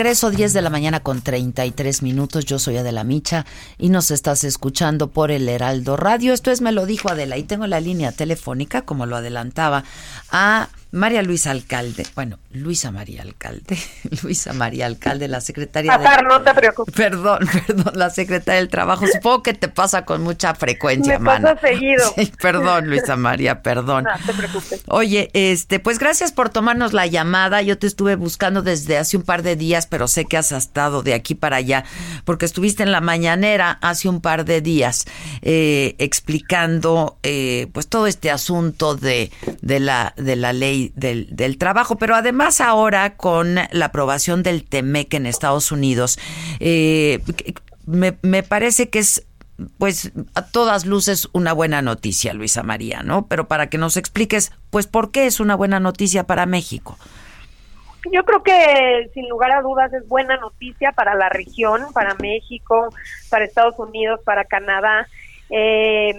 Regreso 10 de la mañana con 33 minutos. Yo soy Adela Micha y nos estás escuchando por el Heraldo Radio. Esto es Me lo dijo Adela y tengo la línea telefónica, como lo adelantaba, a María Luisa Alcalde, bueno, Luisa María Alcalde, Luisa María Alcalde, la secretaria Pasar, no te preocupes. Perdón, perdón, la secretaria del Trabajo. Supongo que te pasa con mucha frecuencia, Me pasa seguido. Sí, perdón, Luisa María, perdón. No te preocupes. Oye, este, pues gracias por tomarnos la llamada. Yo te estuve buscando desde hace un par de días, pero sé que has estado de aquí para allá, porque estuviste en la mañanera hace un par de días eh, explicando, eh, pues todo este asunto de, de la de la ley del, del, trabajo, pero además ahora con la aprobación del TEMEC en Estados Unidos, eh, me, me parece que es pues a todas luces una buena noticia, Luisa María, ¿no? Pero para que nos expliques, pues, ¿por qué es una buena noticia para México? Yo creo que sin lugar a dudas es buena noticia para la región, para México, para Estados Unidos, para Canadá. Eh,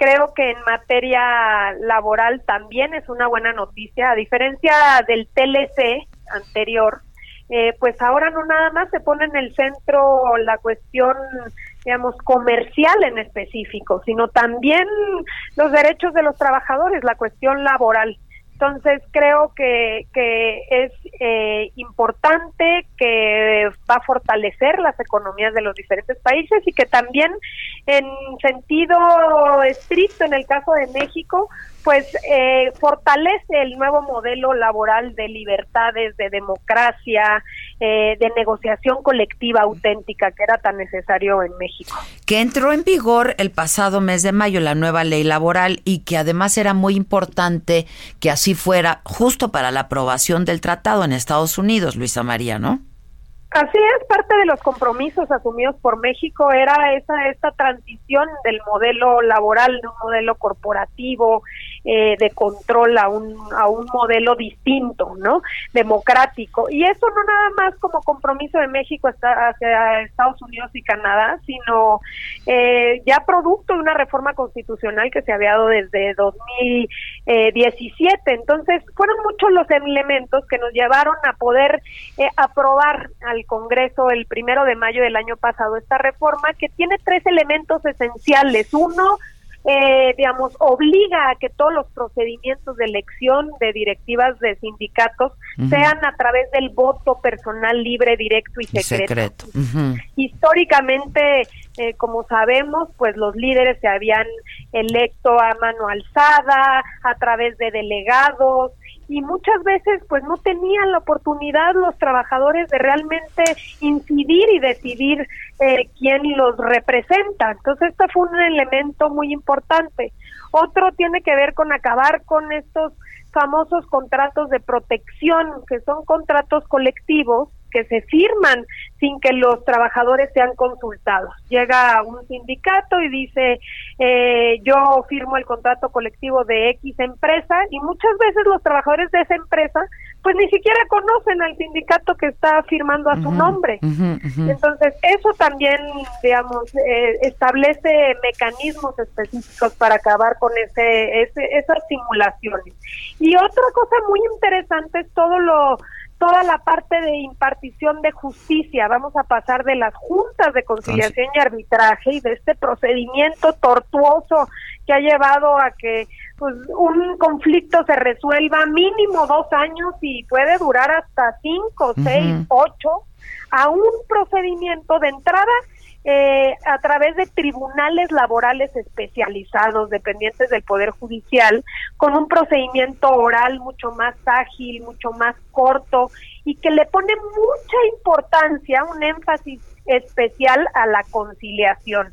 creo que en materia laboral también es una buena noticia, a diferencia del TLC anterior, eh, pues ahora no nada más se pone en el centro la cuestión digamos, comercial en específico, sino también los derechos de los trabajadores, la cuestión laboral. Entonces creo que, que es eh, importante, que va a fortalecer las economías de los diferentes países y que también en sentido estricto en el caso de México, pues eh, fortalece el nuevo modelo laboral de libertades, de democracia, eh, de negociación colectiva auténtica que era tan necesario en México. Que entró en vigor el pasado mes de mayo la nueva ley laboral y que además era muy importante que así fuera justo para la aprobación del tratado en Estados Unidos, Luisa María, ¿no? Así es, parte de los compromisos asumidos por México era esa esta transición del modelo laboral, de un modelo corporativo, eh, de control a un, a un modelo distinto, ¿no? Democrático. Y eso no nada más como compromiso de México hacia Estados Unidos y Canadá, sino eh, ya producto de una reforma constitucional que se había dado desde 2017. Entonces, fueron muchos los elementos que nos llevaron a poder eh, aprobar al Congreso el primero de mayo del año pasado esta reforma que tiene tres elementos esenciales. Uno, eh, digamos, obliga a que todos los procedimientos de elección de directivas de sindicatos sean a través del voto personal libre, directo y secreto. Históricamente, eh, como sabemos, pues los líderes se habían electo a mano alzada, a través de delegados, y muchas veces pues no tenían la oportunidad los trabajadores de realmente incidir y decidir eh, quién los representa. Entonces, este fue un elemento muy importante. Otro tiene que ver con acabar con estos famosos contratos de protección, que son contratos colectivos que se firman sin que los trabajadores sean consultados. Llega un sindicato y dice, eh, yo firmo el contrato colectivo de X empresa y muchas veces los trabajadores de esa empresa pues ni siquiera conocen al sindicato que está firmando a su nombre. Entonces, eso también, digamos, eh, establece mecanismos específicos para acabar con ese, ese, esas simulaciones. Y otra cosa muy interesante es todo lo toda la parte de impartición de justicia. Vamos a pasar de las juntas de conciliación y arbitraje y de este procedimiento tortuoso que ha llevado a que pues, un conflicto se resuelva mínimo dos años y puede durar hasta cinco, seis, ocho, a un procedimiento de entrada eh, a través de tribunales laborales especializados dependientes del Poder Judicial, con un procedimiento oral mucho más ágil, mucho más corto y que le pone mucha importancia, un énfasis especial a la conciliación.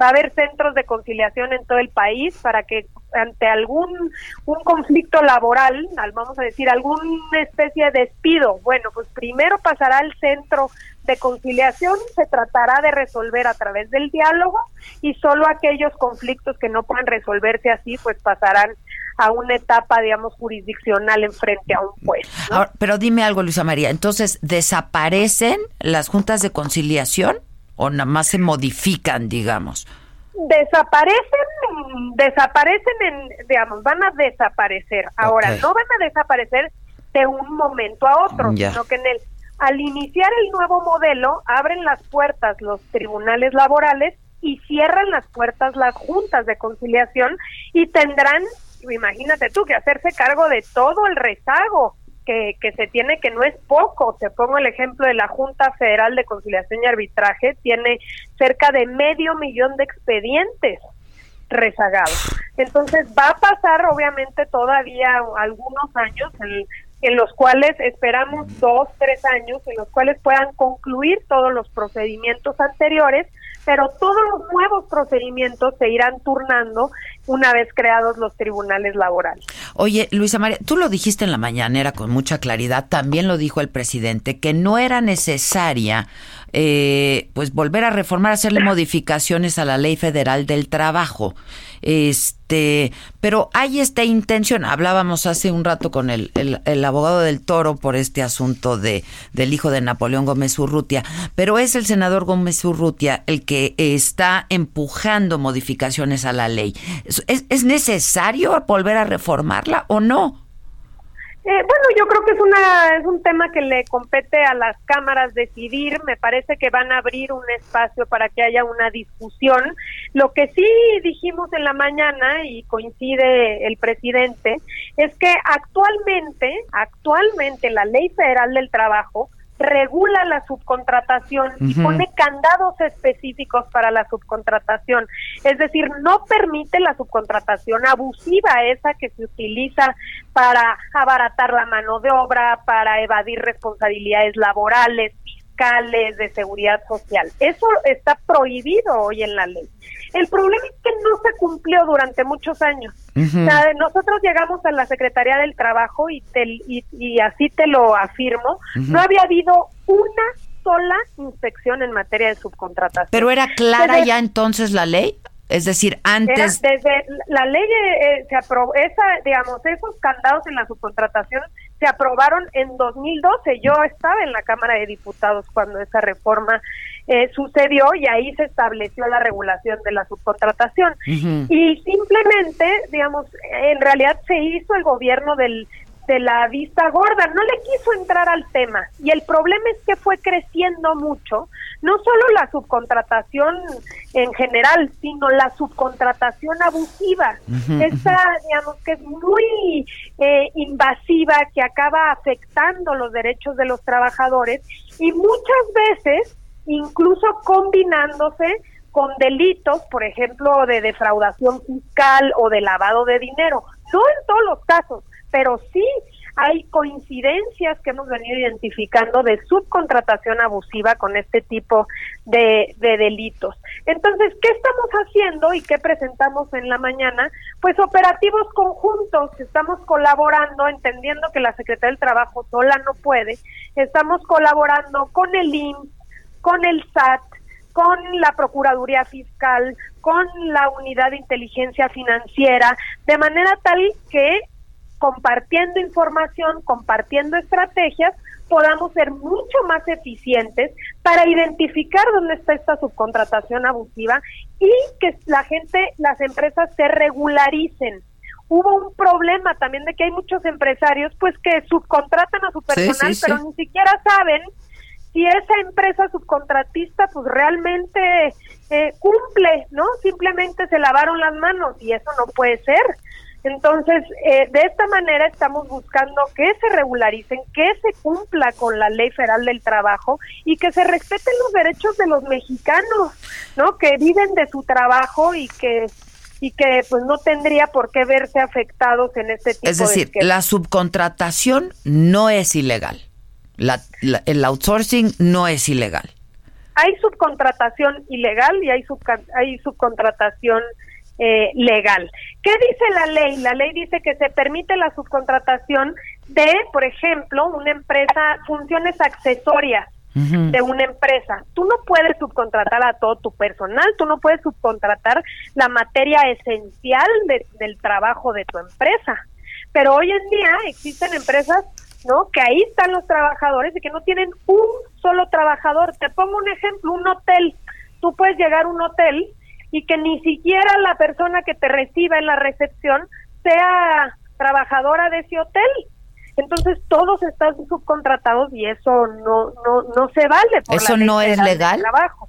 Va a haber centros de conciliación en todo el país para que ante algún un conflicto laboral, vamos a decir, alguna especie de despido, bueno, pues primero pasará al centro de conciliación, se tratará de resolver a través del diálogo y solo aquellos conflictos que no puedan resolverse así, pues pasarán a una etapa, digamos, jurisdiccional en frente a un juez. pero dime algo, Luisa María, entonces, ¿desaparecen las juntas de conciliación o nada más se modifican, digamos? Desaparecen, desaparecen, en, digamos, van a desaparecer. Ahora, no van a desaparecer de un momento a otro, sino que en el al iniciar el nuevo modelo abren las puertas los tribunales laborales y cierran las puertas las juntas de conciliación y tendrán, imagínate tú, que hacerse cargo de todo el rezago que, se tiene, que no es poco. Te pongo el ejemplo de la Junta Federal de Conciliación y Arbitraje, tiene cerca de medio millón de expedientes rezagados. Entonces va a pasar obviamente todavía algunos años, en los cuales esperamos dos, tres años, en los cuales puedan concluir todos los procedimientos anteriores, pero todos los nuevos procedimientos se irán turnando una vez creados los tribunales laborales. Oye, Luisa María, tú lo dijiste en la mañanera con mucha claridad, también lo dijo el presidente, que no era necesaria eh, pues volver a reformar, hacerle modificaciones a la ley federal del trabajo. Este, pero hay esta intención. Hablábamos hace un rato con el, el, abogado del Toro por este asunto de del hijo de Napoleón Gómez Urrutia, pero es el senador Gómez Urrutia el que está empujando modificaciones a la ley. ¿Es, es necesario volver a reformarla o no? Eh, bueno, yo creo que es una es un tema que le compete a las cámaras decidir. Me parece que van a abrir un espacio para que haya una discusión. Lo que sí dijimos en la mañana y coincide el presidente es que actualmente, actualmente la Ley Federal del Trabajo regula la subcontratación y pone candados específicos para la subcontratación. Es decir, no permite la subcontratación abusiva, esa que se utiliza para abaratar la mano de obra, para evadir responsabilidades laborales, fiscales, de seguridad social. Eso está prohibido hoy en la ley. El problema es que no se cumplió durante muchos años. nosotros llegamos a la Secretaría del Trabajo y, y, así te lo afirmo, no había habido una sola inspección en materia de subcontratación. Pero era clara ya entonces la ley. Es decir, antes. desde la ley eh, se aprobó, esa, digamos, esos candados en la subcontratación se aprobaron en 2012. Yo estaba en la Cámara de Diputados cuando esa reforma eh, sucedió y ahí se estableció la regulación de la subcontratación. Y simplemente, digamos, en realidad se hizo el gobierno del de la vista gorda, no le quiso entrar al tema. Y el problema es que fue creciendo mucho, no solo la subcontratación en general, sino la subcontratación abusiva. Esa, digamos, que es muy eh, invasiva, que acaba afectando los derechos de los trabajadores y muchas veces incluso combinándose con delitos, por ejemplo, de defraudación fiscal o de lavado de dinero. No en todos los casos, pero sí hay coincidencias que hemos venido identificando de subcontratación abusiva con este tipo de, delitos. Entonces, ¿qué estamos haciendo y qué presentamos en la mañana? Pues operativos conjuntos, estamos colaborando, entendiendo que la Secretaría del Trabajo sola no puede, estamos colaborando con el IMSS, con el SAT, con la Procuraduría Fiscal, con la Unidad de Inteligencia Financiera, de manera tal que compartiendo información, compartiendo estrategias, podamos ser mucho más eficientes para identificar dónde está esta subcontratación abusiva y que la gente, las empresas se regularicen. Hubo un problema también de que hay muchos empresarios pues que subcontratan a su personal, pero ni siquiera saben si esa empresa subcontratista pues realmente eh, cumple, ¿no? Simplemente se lavaron las manos y eso no puede ser. Entonces, eh, de esta manera estamos buscando que se regularicen, que se cumpla con la ley federal del trabajo y que se respeten los derechos de los mexicanos, ¿no? Que viven de su trabajo y que y que pues no tendría por qué verse afectados en este tipo de Es decir, la subcontratación no es ilegal. La, el outsourcing no es ilegal. Hay subcontratación ilegal y hay, hay subcontratación eh, legal. ¿Qué dice la ley? La ley dice que se permite la subcontratación de, por ejemplo, una empresa, funciones accesorias de una empresa. Tú no puedes subcontratar a todo tu personal, tú no puedes subcontratar la materia esencial del trabajo de tu empresa. Pero hoy en día existen empresas ¿no? Que ahí están los trabajadores y que no tienen un solo trabajador. Te pongo un ejemplo, un hotel. Tú puedes llegar a un hotel y que ni siquiera la persona que te reciba en la recepción sea trabajadora de ese hotel. Entonces todos están subcontratados y eso no no no se vale por Eso no es legal. Trabajo.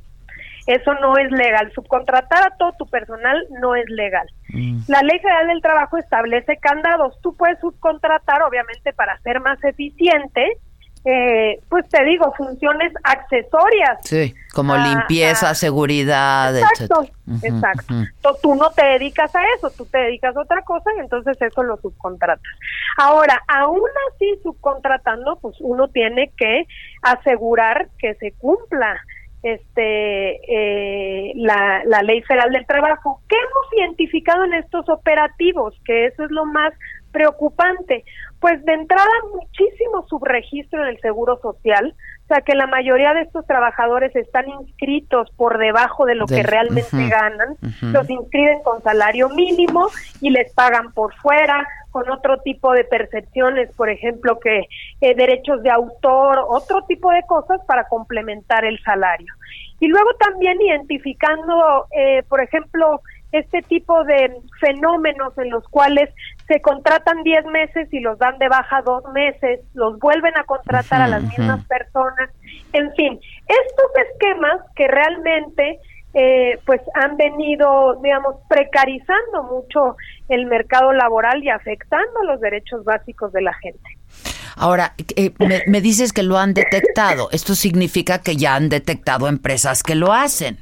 Eso no es legal. Subcontratar a todo tu personal no es legal. Mm. La Ley Federal del Trabajo establece candados. Tú puedes subcontratar, obviamente, para ser más eficiente, eh, pues te digo, funciones accesorias. Sí, como limpieza, seguridad, exacto, Exacto. Tú no te dedicas a eso, tú te dedicas a otra cosa y entonces eso lo subcontratas. Ahora, aún así subcontratando, pues uno tiene que asegurar que se cumpla este eh, la, la ley federal del trabajo. ¿Qué hemos identificado en estos operativos? Que eso es lo más preocupante. Pues de entrada muchísimo subregistro en el Seguro Social, o sea que la mayoría de estos trabajadores están inscritos por debajo de lo que realmente ganan, los inscriben con salario mínimo y les pagan por fuera, con otro tipo de percepciones, por ejemplo, que eh, derechos de autor, otro tipo de cosas para complementar el salario. Y luego también identificando, eh, por ejemplo, este tipo de fenómenos en los cuales se contratan 10 meses y los dan de baja dos meses, los vuelven a contratar a las mismas personas, en fin, estos esquemas que realmente eh, pues han venido, digamos, precarizando mucho el mercado laboral y afectando los derechos básicos de la gente. Ahora, eh, me, dices que lo han detectado. Esto significa que ya han detectado empresas que lo hacen.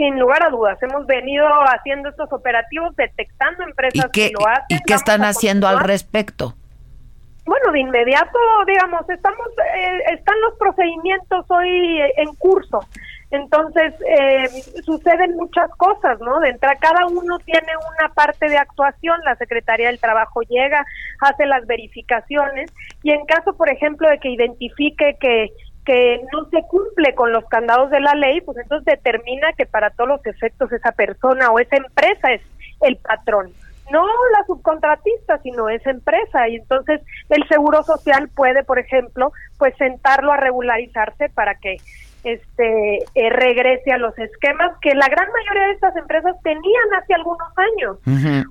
Sin lugar a dudas, hemos venido haciendo estos operativos detectando empresas que lo hacen. ¿Y qué están haciendo al respecto? Bueno, de inmediato, digamos, estamos, eh, están los procedimientos hoy en curso. Entonces, eh, suceden muchas cosas, ¿no? De entrada, cada uno tiene una parte de actuación, la Secretaría del Trabajo llega, hace las verificaciones y en caso, por ejemplo, de que identifique que que no se cumple con los candados de la ley, pues entonces determina que para todos los efectos esa persona o esa empresa es el patrón no la subcontratista, sino esa empresa. Y entonces el Seguro Social puede, por ejemplo, pues sentarlo a regularizarse para que este eh, regrese a los esquemas que la gran mayoría de estas empresas tenían hace algunos años.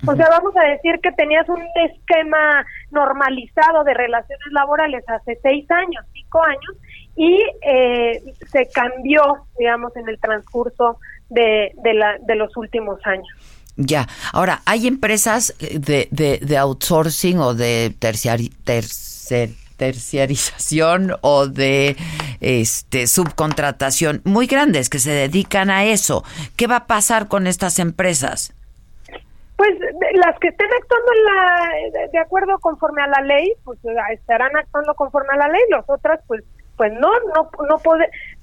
O sea, vamos a decir que tenías un esquema normalizado de relaciones laborales hace seis años, cinco años, y eh, se cambió, digamos, en el transcurso de, de, la, de los últimos años. Ya, ahora, hay empresas de, de, de outsourcing o de terciari, tercer, terciarización o de este subcontratación muy grandes que se dedican a eso. ¿Qué va a pasar con estas empresas? Pues las que estén actuando en la, de acuerdo conforme a la ley, pues estarán actuando conforme a la ley, las otras pues pues no no no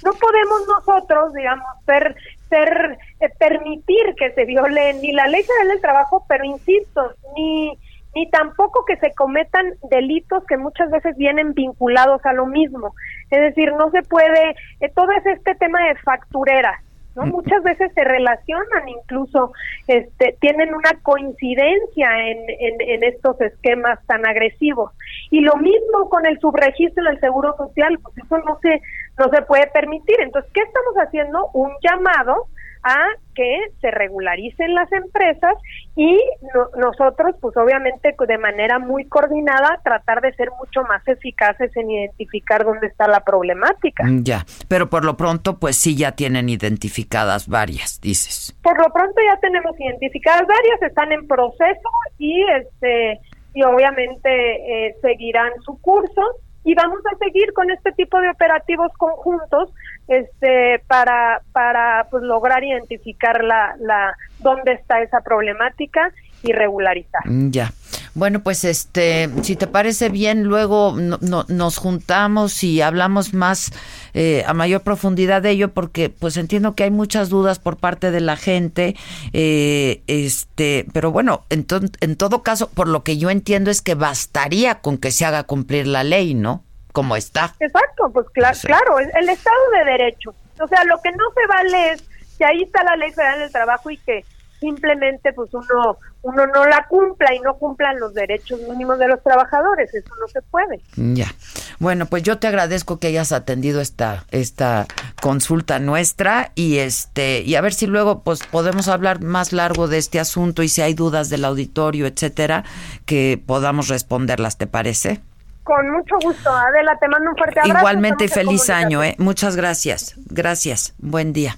no podemos nosotros digamos ser ser eh, permitir que se viole ni la ley federal del trabajo pero insisto ni ni tampoco que se cometan delitos que muchas veces vienen vinculados a lo mismo. Es decir, no se puede, eh, todo es este tema de factureras, ¿no? Mm. Muchas veces se relacionan incluso, este, tienen una coincidencia en, en, estos esquemas tan agresivos. Y lo mismo con el subregistro del Seguro Social, pues eso no se, no se puede permitir. Entonces, ¿qué estamos haciendo? Un llamado a que se regularicen las empresas y nosotros, pues obviamente de manera muy coordinada, tratar de ser mucho más eficaces en identificar dónde está la problemática. Mm, ya, pero por lo pronto, pues sí ya tienen identificadas varias, dices. Por lo pronto ya tenemos identificadas varias, están en proceso y este y obviamente eh, seguirán su curso y vamos a seguir con este tipo de operativos conjuntos este para para pues lograr identificar la la dónde está esa problemática y regularizar. Mm, ya. Bueno, pues este, si te parece bien, luego nos juntamos y hablamos más eh, a mayor profundidad de ello, porque pues entiendo que hay muchas dudas por parte de la gente, eh, este, pero bueno, en, en todo caso, por lo que yo entiendo es que bastaría con que se haga cumplir la ley, ¿no? Como está. Exacto, pues claro, claro, el Estado de Derecho. O sea, lo que no se vale es que ahí está la ley federal del trabajo y que simplemente pues uno uno no la cumpla y no cumplan los derechos mínimos de los trabajadores. Eso no se puede. Ya. Bueno pues yo te agradezco que hayas atendido esta esta consulta nuestra y este y a ver si luego pues podemos hablar más largo de este asunto y si hay dudas del auditorio etcétera que podamos responderlas te parece con mucho gusto. Adela te mando un fuerte abrazo. Igualmente y feliz año eh muchas gracias. Gracias. Buen día